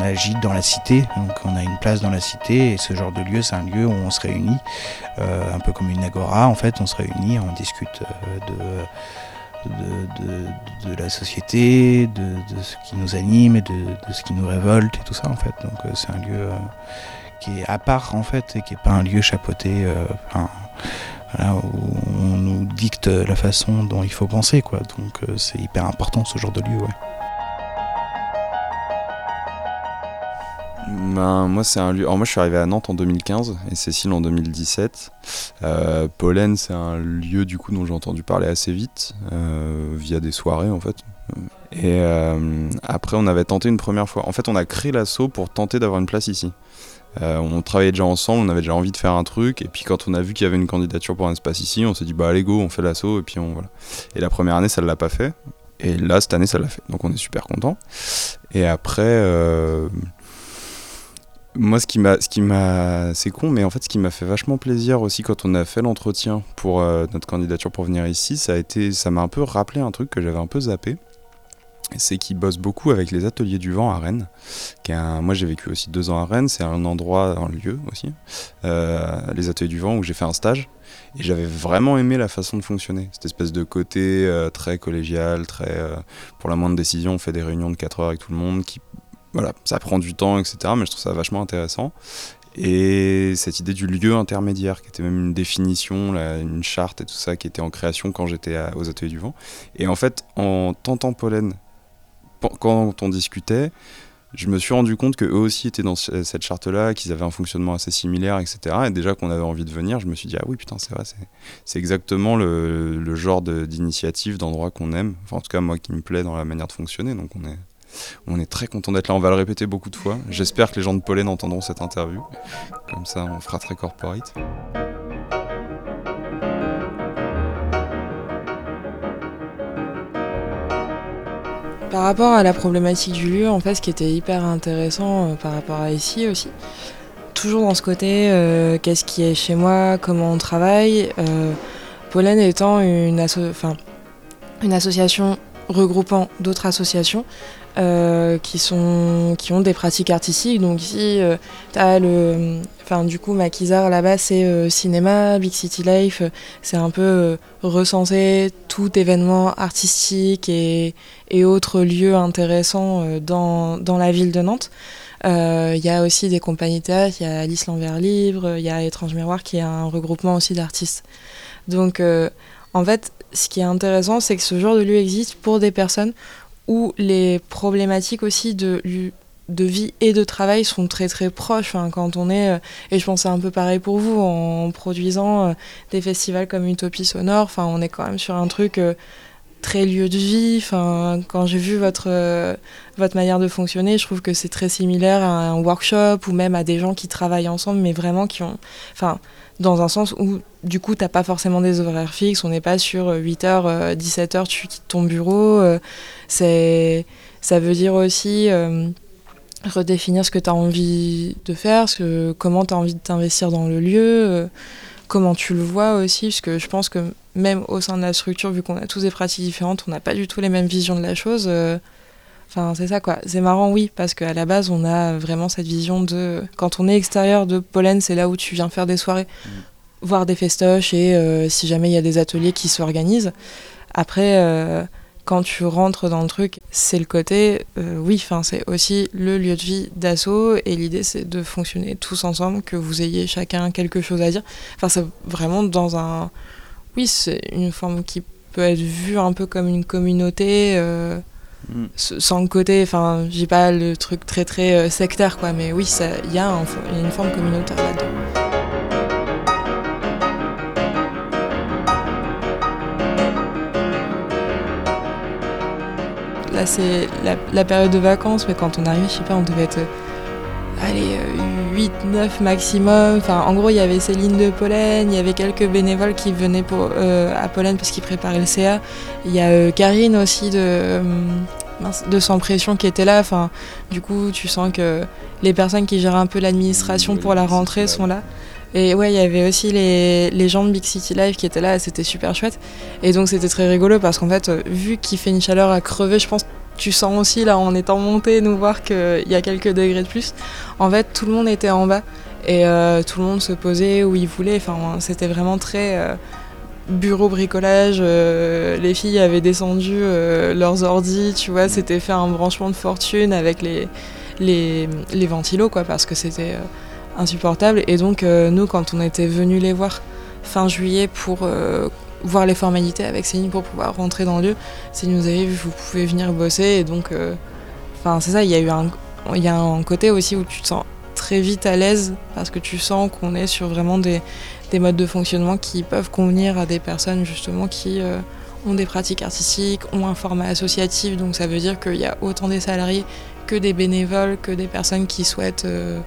agit dans la cité, donc on a une place dans la cité et ce genre de lieu, c'est un lieu où on se réunit, un peu comme une agora en fait, on se réunit, on discute de, de, la société, de, ce qui nous anime et de, ce qui nous révolte et tout ça en fait. Donc c'est un lieu qui est à part en fait et qui n'est pas un lieu chapeauté où on nous dicte la façon dont il faut penser quoi. Donc c'est hyper important ce genre de lieu. Ouais. Ben, moi, c'est un lieu. Moi, je suis arrivé à Nantes en 2015 et Cécile en 2017. Euh, Pollen, c'est un lieu du coup dont j'ai entendu parler assez vite euh, via des soirées en fait. Et euh, après, on avait tenté une première fois. En fait, on a créé l'assaut pour tenter d'avoir une place ici. on travaillait déjà ensemble, on avait déjà envie de faire un truc, et puis quand on a vu qu'il y avait une candidature pour un espace ici, on s'est dit bah allez go, on fait l'assaut, et puis on voilà. Et la première année, ça ne l'a pas fait, et là cette année, ça l'a fait, donc on est super content. Et après, moi, ce qui m'a, ce qui m'a, c'est con, mais en fait, ce qui m'a fait vachement plaisir aussi quand on a fait l'entretien pour euh, notre candidature pour venir ici, ça a été, ça m'a un peu rappelé un truc que j'avais un peu zappé. C'est qu'ils bossent beaucoup avec les ateliers du vent à Rennes. Moi, j'ai vécu aussi deux ans à Rennes. C'est un endroit, un lieu aussi, euh, les ateliers du vent où j'ai fait un stage. Et j'avais vraiment aimé la façon de fonctionner. Cette espèce de côté euh, très collégial, très pour la moindre décision, on fait des réunions de 4 heures avec tout le monde qui voilà, ça prend du temps, etc. Mais je trouve ça vachement intéressant. Et cette idée du lieu intermédiaire, qui était même une définition, une charte et tout ça, qui était en création quand j'étais aux Ateliers du Vent. Et en fait, en tentant Pollen, quand on discutait, je me suis rendu compte qu'eux aussi étaient dans cette charte-là, qu'ils avaient un fonctionnement assez similaire, etc. Et déjà qu'on avait envie de venir, je me suis dit, ah oui, putain, c'est vrai, c'est exactement le, genre d'initiative, d'endroit qu'on aime. Enfin, en tout cas, moi qui me plaît dans la manière de fonctionner. Donc on est, on est très content d'être là, on va le répéter beaucoup de fois. J'espère que les gens de Pollen entendront cette interview. Comme ça, on fera très corporate. Par rapport à la problématique du lieu, en fait, ce qui était hyper intéressant euh, par rapport à ici aussi, toujours dans ce côté, euh, qu'est-ce qui est chez moi, comment on travaille. Euh, Pollen étant une, une association regroupant d'autres associations, euh, qui, sont, qui ont des pratiques artistiques. Donc ici, euh, as le... Enfin, du coup, Maquisard, là-bas, c'est euh, cinéma, Big City Life. c'est un peu recenser tout événement artistique et, et autres lieux intéressants dans, dans la ville de Nantes. Il y a aussi des compagnies théâtre, il y a Alice l'Envers Libre, il y a Étrange Miroir qui est un regroupement aussi d'artistes. Donc, en fait, ce qui est intéressant, c'est que ce genre de lieu existe pour des personnes où les problématiques aussi de, de vie et de travail sont très très proches quand on est, euh, et je pense c'est un peu pareil pour vous, en produisant euh, des festivals comme Utopie Sonore, enfin, on est quand même sur un truc euh, très lieu de vie. Enfin, quand j'ai vu votre, votre manière de fonctionner, je trouve que c'est très similaire à un workshop ou même à des gens qui travaillent ensemble, mais vraiment qui ont. Enfin, dans un sens où du coup, tu n'as pas forcément des horaires fixes, on n'est pas sur 8h, 17h, tu quittes ton bureau. Euh, c'est, ça veut dire aussi euh, redéfinir ce que tu as envie de faire, ce comment tu as envie de t'investir dans le lieu, euh, comment tu le vois aussi, parce que je pense que même au sein de la structure, vu qu'on a tous des pratiques différentes, on n'a pas du tout les mêmes visions de la chose. Enfin, c'est ça quoi. C'est marrant, oui, parce qu'à la base, on a vraiment cette vision de. Quand on est extérieur de Pollen, c'est là où tu viens faire des soirées, mm. voir des festoches et euh, si jamais il y a des ateliers qui s'organisent. Après, euh, quand tu rentres dans le truc, c'est le côté. Euh, oui, enfin, c'est aussi le lieu de vie d'assaut et l'idée, c'est de fonctionner tous ensemble, que vous ayez chacun quelque chose à dire. Enfin, c'est vraiment dans un. Oui, c'est une forme qui peut être vue un peu comme une communauté sans le côté, enfin, j'ai pas le truc très très euh, sectaire, quoi, mais oui, il y, a une forme communautaire là-dedans. Là, c'est la, période de vacances, mais quand on arrive, je sais pas, on devait être, euh, allez, 8, euh, 9 maximum. Enfin, en gros, il y avait Céline de Pollen, il y avait quelques bénévoles qui venaient pour, à Pollen parce qu'ils préparaient le CA. Il y a Karine aussi de, de Sans Pression qui était là. Enfin, du coup, tu sens que les personnes qui gèrent un peu l'administration pour la rentrée sont là. Et ouais, il y avait aussi les, les, gens de Big City Live qui étaient là, c'était super chouette. Et donc c'était très rigolo parce qu'en fait, vu qu'il fait une chaleur à crever, je pense tu sens aussi là en étant monté nous voir qu'il y a quelques degrés de plus. En fait, tout le monde était en bas et euh, tout le monde se posait où il voulait. Enfin, c'était vraiment très euh, bureau bricolage. Euh, les filles avaient descendu leurs ordis, tu vois. C'était fait un branchement de fortune avec les les, les ventilos, quoi, parce que c'était insupportable. Et donc, nous, quand on était venus les voir fin juillet pour voir les formalités avec Céline pour pouvoir rentrer dans le lieu. Céline nous avait vu, vous pouvez venir bosser. Et donc, enfin, c'est ça, il y a eu un, y a un côté aussi où tu te sens très vite à l'aise parce que tu sens qu'on est sur vraiment des, des, modes de fonctionnement qui peuvent convenir à des personnes justement qui euh, ont des pratiques artistiques, ont un format associatif, donc ça veut dire qu'il y a autant des salariés que des bénévoles, que des personnes qui souhaitent euh,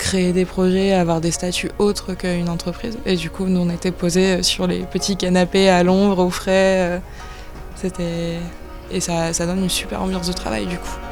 créer des projets, avoir des statuts autres qu'une entreprise. Et du coup, nous on était posés sur les petits canapés à l'ombre, au frais. Euh, c'était et ça, ça donne une super ambiance de travail du coup.